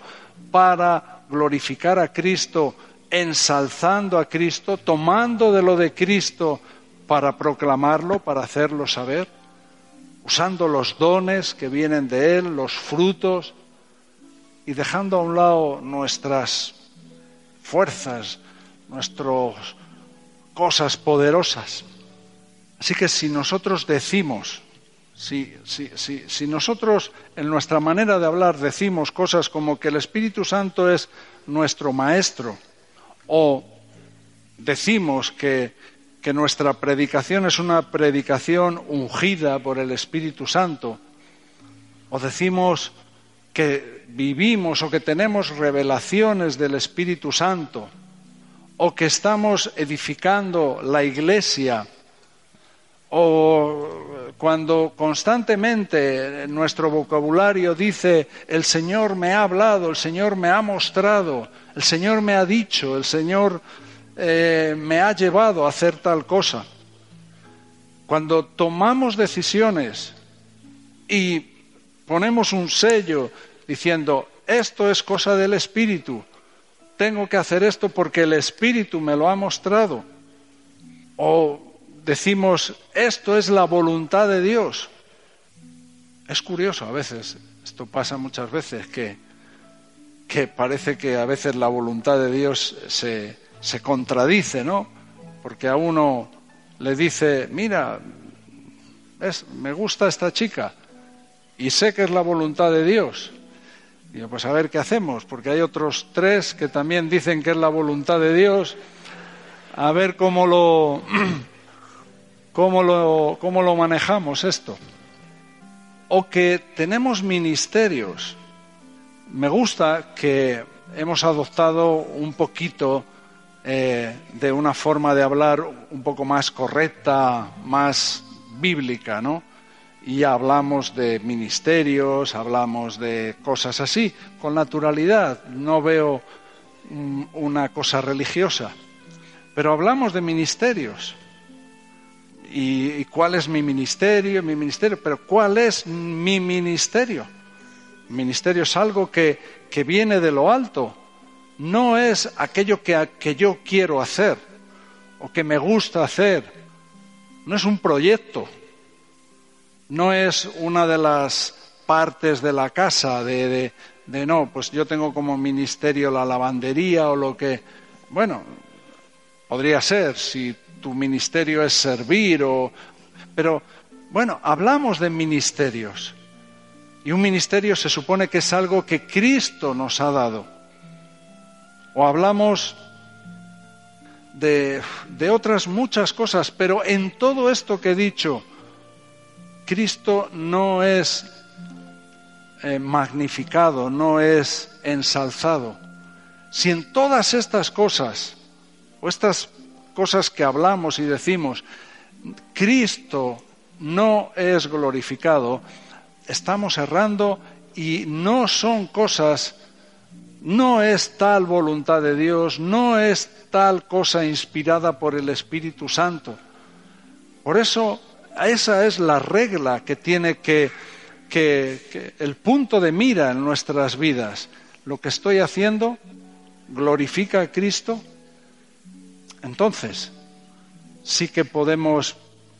para glorificar a Cristo, ensalzando a Cristo, tomando de lo de Cristo para proclamarlo, para hacerlo saber, usando los dones que vienen de Él, los frutos, y dejando a un lado nuestras fuerzas, nuestras cosas poderosas. Así que si nosotros decimos, si, si, si, nosotros en nuestra manera de hablar decimos cosas como que el Espíritu Santo es nuestro Maestro, o decimos que que nuestra predicación es una predicación ungida por el Espíritu Santo, o decimos que vivimos o que tenemos revelaciones del Espíritu Santo, o que estamos edificando la iglesia, o cuando constantemente nuestro vocabulario dice el Señor me ha hablado, el Señor me ha mostrado, el Señor me ha dicho, el Señor eh, me ha llevado a hacer tal cosa. Cuando tomamos decisiones y ponemos un sello diciendo, esto es cosa del Espíritu, tengo que hacer esto porque el Espíritu me lo ha mostrado, o decimos, esto es la voluntad de Dios, Es curioso a veces, esto pasa muchas veces, que, que parece que a veces la voluntad de Dios se, se contradice, ¿no? Porque a uno le dice, mira, es, me gusta esta chica y sé que es la voluntad de Dios. Yo, pues a ver qué hacemos, porque hay otros tres que también dicen que es la voluntad de Dios. A ver cómo lo, cómo lo, cómo lo manejamos esto. O que tenemos ministerios. Me gusta que hemos adoptado un poquito eh, de una forma de hablar un poco más correcta, más bíblica, ¿no? Y hablamos de ministerios, hablamos de cosas así, con naturalidad. No veo mm, una cosa religiosa, pero hablamos de ministerios. ¿Y, cuál es mi ministerio? Mi ministerio, pero ¿cuál es mi ministerio? ministerio es algo que, que viene de lo alto, no es aquello que, que yo quiero hacer o que me gusta hacer, no es un proyecto, no es una de las partes de la casa de, de, no, pues yo tengo como ministerio la lavandería o lo que, bueno, podría ser si tu ministerio es servir o, pero bueno, hablamos de ministerios. Y un ministerio se supone que es algo que Cristo nos ha dado o hablamos de, otras muchas cosas, pero en todo esto que he dicho, Cristo no es eh, magnificado, no es ensalzado. Si en todas estas cosas, o estas cosas que hablamos y decimos, Cristo no es glorificado, estamos errando y no son cosas no es tal voluntad de Dios, no es tal cosa inspirada por el Espíritu Santo. Por eso, esa es la regla que tiene que, que, el punto de mira en nuestras vidas. Lo que estoy haciendo glorifica a Cristo. Entonces, sí que podemos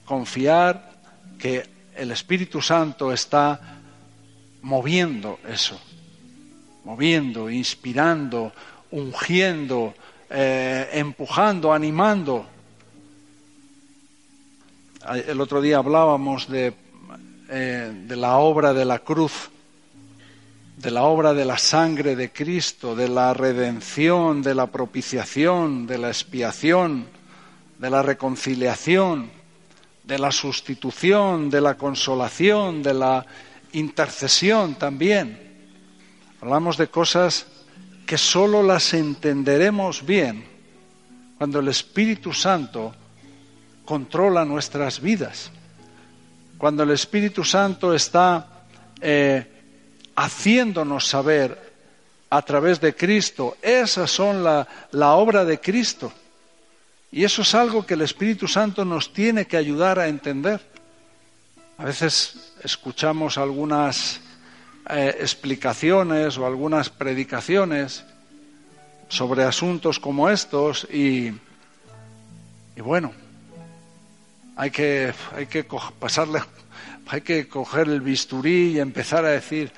confiar que el Espíritu Santo está moviendo eso moviendo, inspirando, ungiendo, eh, empujando, animando. El otro día hablábamos de, eh, de la obra de la cruz, de la obra de la sangre de Cristo, de la redención, de la propiciación, de la expiación, de la reconciliación, de la sustitución, de la consolación, de la intercesión también. Hablamos de cosas que solo las entenderemos bien cuando el Espíritu Santo controla nuestras vidas, cuando el Espíritu Santo está eh, haciéndonos saber a través de Cristo, esas son la, la obra de Cristo. Y eso es algo que el Espíritu Santo nos tiene que ayudar a entender. A veces escuchamos algunas eh, explicaciones o algunas predicaciones sobre asuntos como estos y, y bueno, hay que, hay que pasarle, hay que coger el bisturí y empezar a decir,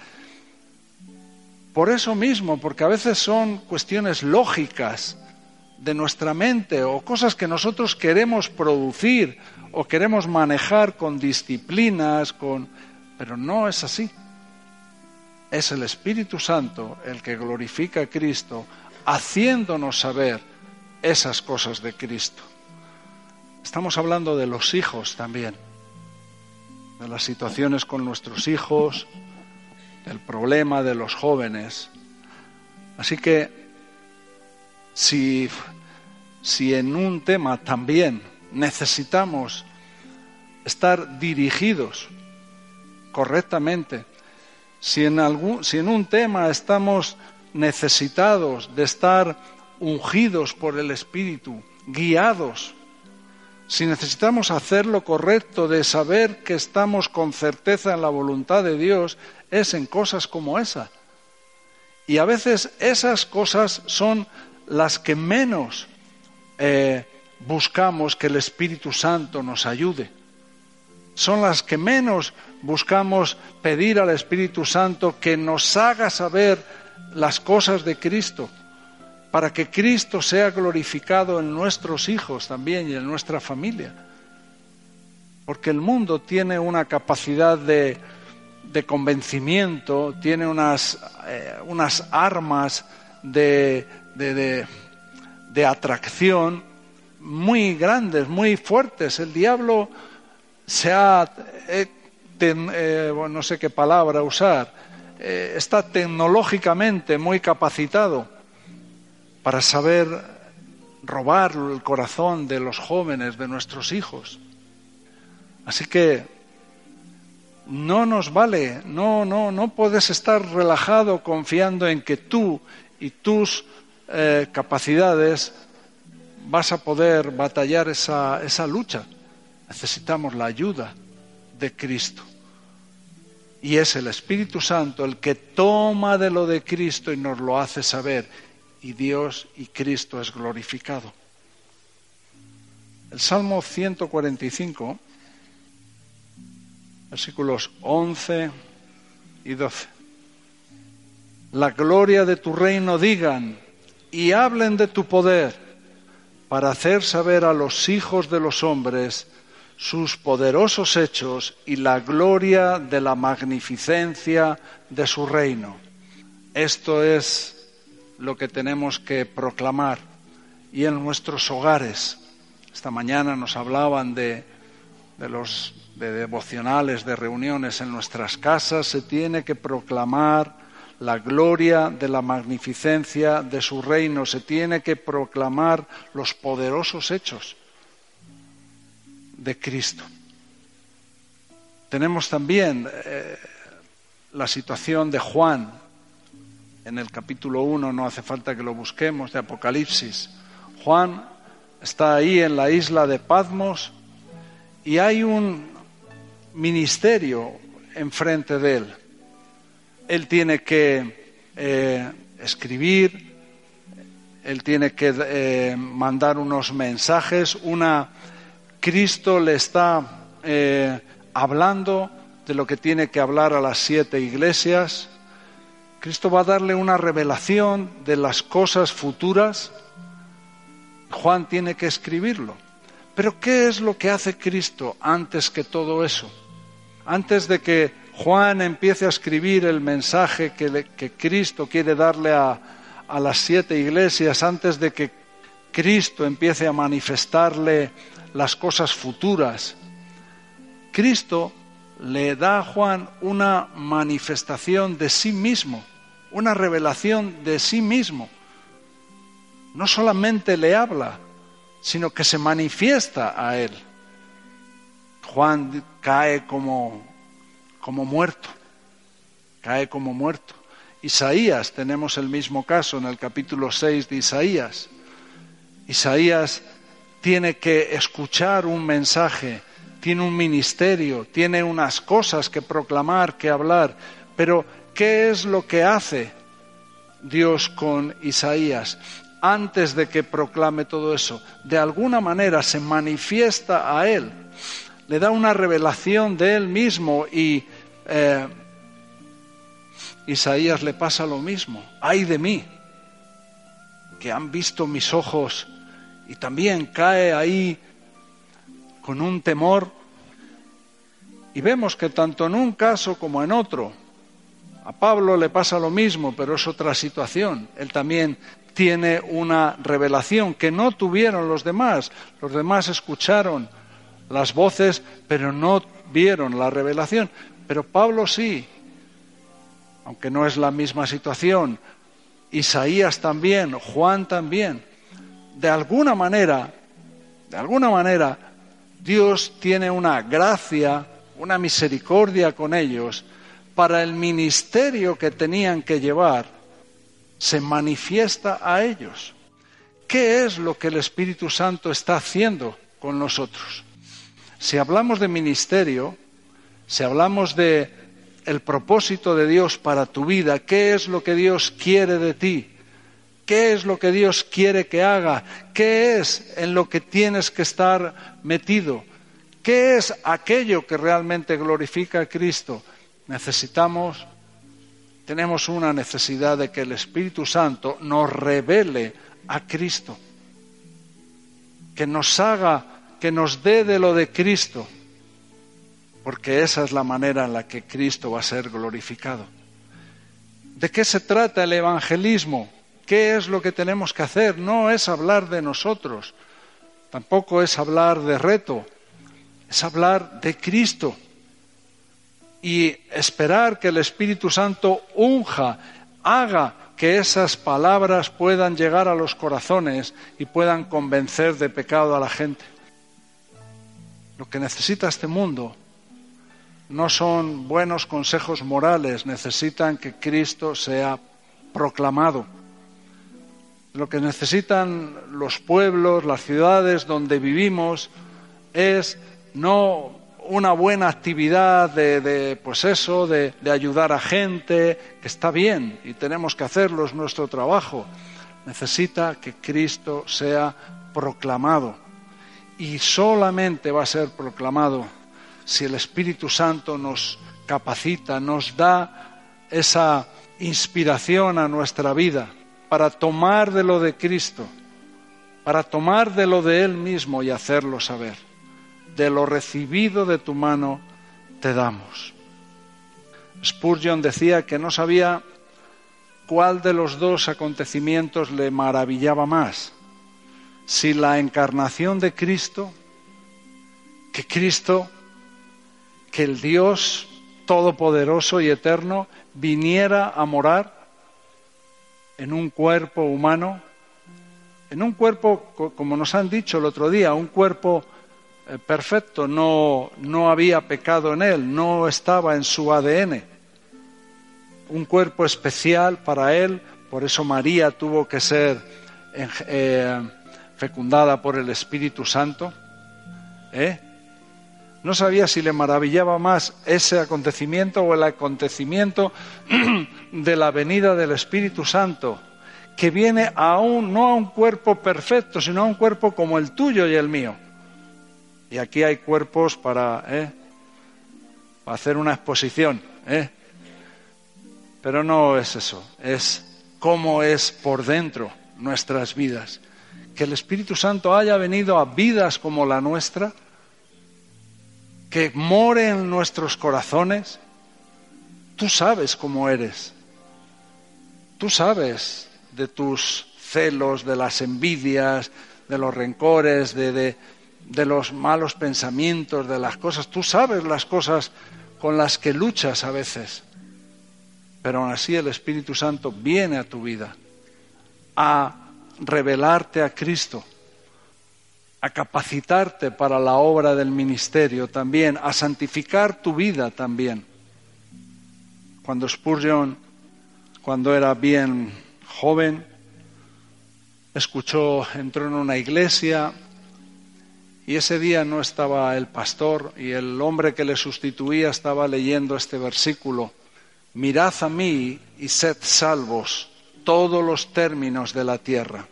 por eso mismo, porque a veces son cuestiones lógicas de nuestra mente o cosas que nosotros queremos producir o queremos manejar con disciplinas, con... pero no es así es el Espíritu Santo el que glorifica a Cristo, haciéndonos saber esas cosas de Cristo. Estamos hablando de los hijos también, de las situaciones con nuestros hijos, del problema de los jóvenes. Así que si, si en un tema también necesitamos estar dirigidos correctamente, si en, algún, si en un tema estamos necesitados de estar ungidos por el Espíritu, guiados, si necesitamos hacer lo correcto de saber que estamos con certeza en la voluntad de Dios, es en cosas como esa. Y a veces esas cosas son las que menos eh, buscamos que el Espíritu Santo nos ayude. Son las que menos buscamos pedir al Espíritu Santo que nos haga saber las cosas de Cristo, para que Cristo sea glorificado en nuestros hijos también y en nuestra familia. Porque el mundo tiene una capacidad de, de convencimiento, tiene unas, eh, unas armas de, de, de, atracción muy grandes, muy fuertes. El diablo se ha, eh, eh, no sé qué palabra usar, está tecnológicamente muy capacitado para saber robar el corazón de los jóvenes, de nuestros hijos. Así que no nos vale, no, no, no puedes estar relajado confiando en que tú y tus eh, capacidades vas a poder batallar esa, esa lucha. Necesitamos la ayuda de Cristo. Y es el Espíritu Santo el que toma de lo de Cristo y nos lo hace saber. Y Dios y Cristo es glorificado. El Salmo 145 versículos 11 y 12. La gloria de tu reino digan y hablen de tu poder para hacer saber a los hijos de los hombres sus poderosos hechos y la gloria de la magnificencia de su reino. Esto es lo que tenemos que proclamar y en nuestros hogares. Esta mañana nos hablaban de, de los de devocionales, de reuniones en nuestras casas, se tiene que proclamar la gloria de la magnificencia de su reino, se tiene que proclamar los poderosos hechos de Cristo. Tenemos también eh, la situación de Juan en el capítulo 1, no hace falta que lo busquemos, de Apocalipsis. Juan está ahí en la isla de Patmos y hay un ministerio enfrente de él. Él tiene que eh, escribir, él tiene que eh, mandar unos mensajes, una Cristo le está eh, hablando de lo que tiene que hablar a las siete iglesias. Cristo va a darle una revelación de las cosas futuras. Juan tiene que escribirlo. Pero ¿qué es lo que hace Cristo antes que todo eso? antes de que Juan empiece a escribir el mensaje que, Cristo quiere darle a, a las siete iglesias, antes de que Cristo empiece a manifestarle las cosas futuras, Cristo le da a Juan una manifestación de sí mismo, una revelación de sí mismo. No solamente le habla, sino que se manifiesta a él. Juan cae como, como muerto, cae como muerto. Isaías, tenemos el mismo caso en el capítulo 6 de Isaías. Isaías tiene que escuchar un mensaje, tiene un ministerio, tiene unas cosas que proclamar, que hablar, pero ¿qué es lo que hace Dios con Isaías? Antes de que proclame todo eso, de alguna manera se manifiesta a él le da una revelación de él mismo y eh, Isaías le pasa lo mismo. Ay de mí, que han visto mis ojos y también cae ahí con un temor. Y vemos que tanto en un caso como en otro, a Pablo le pasa lo mismo, pero es otra situación. Él también tiene una revelación que no tuvieron los demás. Los demás escucharon las voces, pero no vieron la revelación. Pero Pablo sí, aunque no es la misma situación. Isaías también, Juan también. De alguna manera, de alguna manera, Dios tiene una gracia, una misericordia con ellos para el ministerio que tenían que llevar, se manifiesta a ellos. ¿Qué es lo que el Espíritu Santo está haciendo con nosotros? Si hablamos de ministerio, si hablamos de el propósito de Dios para tu vida, qué es lo que Dios quiere de ti, qué es lo que Dios quiere que haga, qué es en lo que tienes que estar metido, ¿Qué es aquello que realmente glorifica a Cristo? Necesitamos, tenemos una necesidad de que el Espíritu Santo nos revele a Cristo, que nos haga, que nos dé de lo de Cristo, porque esa es la manera en la que Cristo va a ser glorificado. ¿De qué se trata el evangelismo? ¿Qué es lo que tenemos que hacer? No es hablar de nosotros, tampoco es hablar de reto, es hablar de Cristo y esperar que el Espíritu Santo unja, haga que esas palabras puedan llegar a los corazones y puedan convencer de pecado a la gente. Lo que necesita este mundo no son buenos consejos morales, necesitan que Cristo sea proclamado. Lo que necesitan los pueblos, las ciudades donde vivimos es no una buena actividad de, pues eso, de, de, ayudar a gente, que está bien y tenemos que hacerlo, es nuestro trabajo. Necesita que Cristo sea proclamado. Y solamente va a ser proclamado si el Espíritu Santo nos capacita, nos da esa inspiración a nuestra vida para tomar de lo de Cristo, para tomar de lo de Él mismo y hacerlo saber de lo recibido de tu mano te damos. Spurgeon decía que no sabía cuál de los dos acontecimientos le maravillaba más, si la encarnación de Cristo, que Cristo, que el Dios todopoderoso y eterno viniera a morar en un cuerpo humano, en un cuerpo, como nos han dicho el otro día, un cuerpo eh, perfecto, no, no había pecado en él, no estaba en su ADN. Un cuerpo especial para él, por eso María tuvo que ser eh, fecundada por el Espíritu Santo. ¿eh? No sabía si le maravillaba más ese acontecimiento o el acontecimiento de la venida del Espíritu Santo, que viene a un, no a un cuerpo perfecto, sino a un cuerpo como el tuyo y el mío y aquí hay cuerpos para, ¿eh? para hacer una exposición. ¿eh? Pero no es eso, es cómo es por dentro nuestras vidas. Que el Espíritu Santo haya venido a vidas como la nuestra, que more en nuestros corazones. Tú sabes cómo eres. Tú sabes de tus celos, de las envidias, de los rencores, de, de de los malos pensamientos, de las cosas. Tú sabes las cosas con las que luchas a veces, pero aún así el Espíritu Santo viene a tu vida a revelarte a Cristo, a capacitarte para la obra del ministerio también, a santificar tu vida también. Cuando Spurgeon, cuando era bien joven, escuchó, entró en una iglesia y ese día no estaba el pastor y el hombre que le sustituía estaba leyendo este versículo. Mirad a mí y sed salvos todos los términos de la tierra.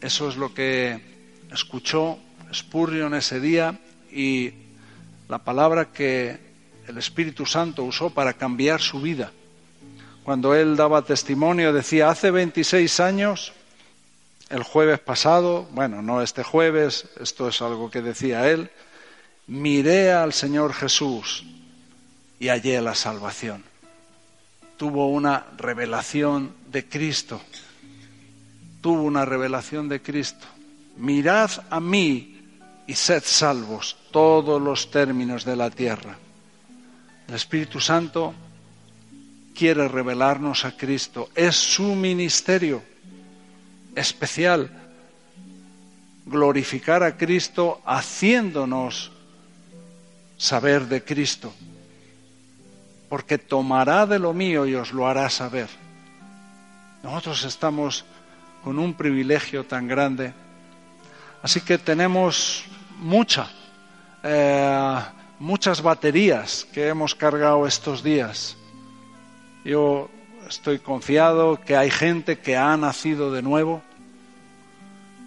Eso es lo que escuchó Spurgeon ese día y la palabra que el Espíritu Santo usó para cambiar su vida. Cuando él daba testimonio decía, hace 26 años el jueves pasado, bueno, no este jueves, esto es algo que decía él, miré al Señor Jesús y hallé la salvación. Tuvo una revelación de Cristo. Tuvo una revelación de Cristo. Mirad a mí y sed salvos todos los términos de la tierra. El Espíritu Santo quiere revelarnos a Cristo. Es su ministerio especial glorificar a Cristo haciéndonos saber de Cristo, porque tomará de lo mío y os lo hará saber. Nosotros estamos con un privilegio tan grande, así que tenemos mucha, eh, muchas baterías que hemos cargado estos días. Yo Estoy confiado que hay gente que ha nacido de nuevo.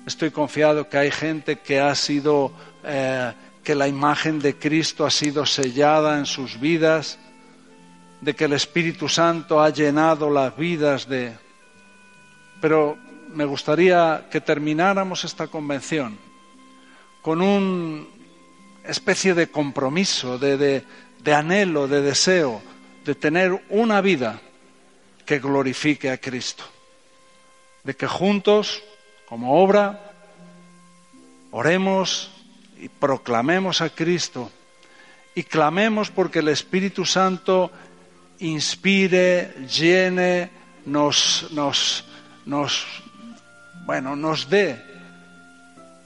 Estoy confiado que hay gente que ha sido eh, que la imagen de Cristo ha sido sellada en sus vidas, de que el Espíritu Santo ha llenado las vidas de... Pero me gustaría que termináramos esta convención con una especie de compromiso, de, anhelo, de deseo, de tener una vida que glorifique a Cristo. De que juntos, como obra, oremos y proclamemos a Cristo y clamemos porque el Espíritu Santo inspire, llene, nos, nos, nos, bueno, nos dé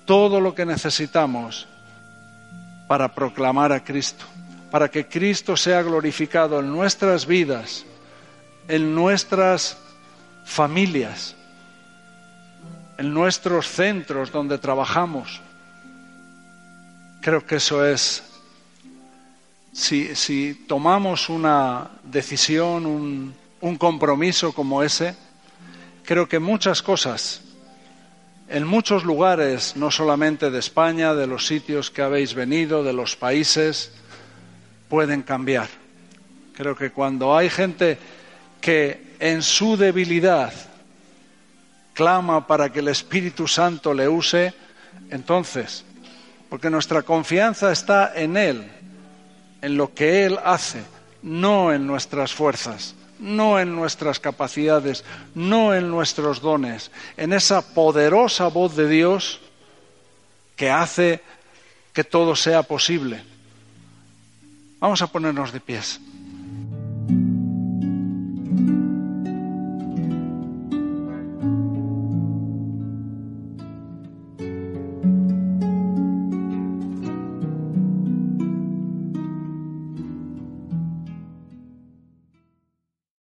todo lo que necesitamos para proclamar a Cristo, para que Cristo sea glorificado en nuestras vidas, en nuestras familias, en nuestros centros donde trabajamos. Creo que eso es, si, tomamos una decisión, un, un compromiso como ese, creo que muchas cosas en muchos lugares, no solamente de España, de los sitios que habéis venido, de los países, pueden cambiar. Creo que cuando hay gente que en su debilidad clama para que el Espíritu Santo le use, entonces, porque nuestra confianza está en Él, en lo que Él hace, no en nuestras fuerzas no en nuestras capacidades, no en nuestros dones, en esa poderosa voz de Dios que hace que todo sea posible. Vamos a ponernos de pies.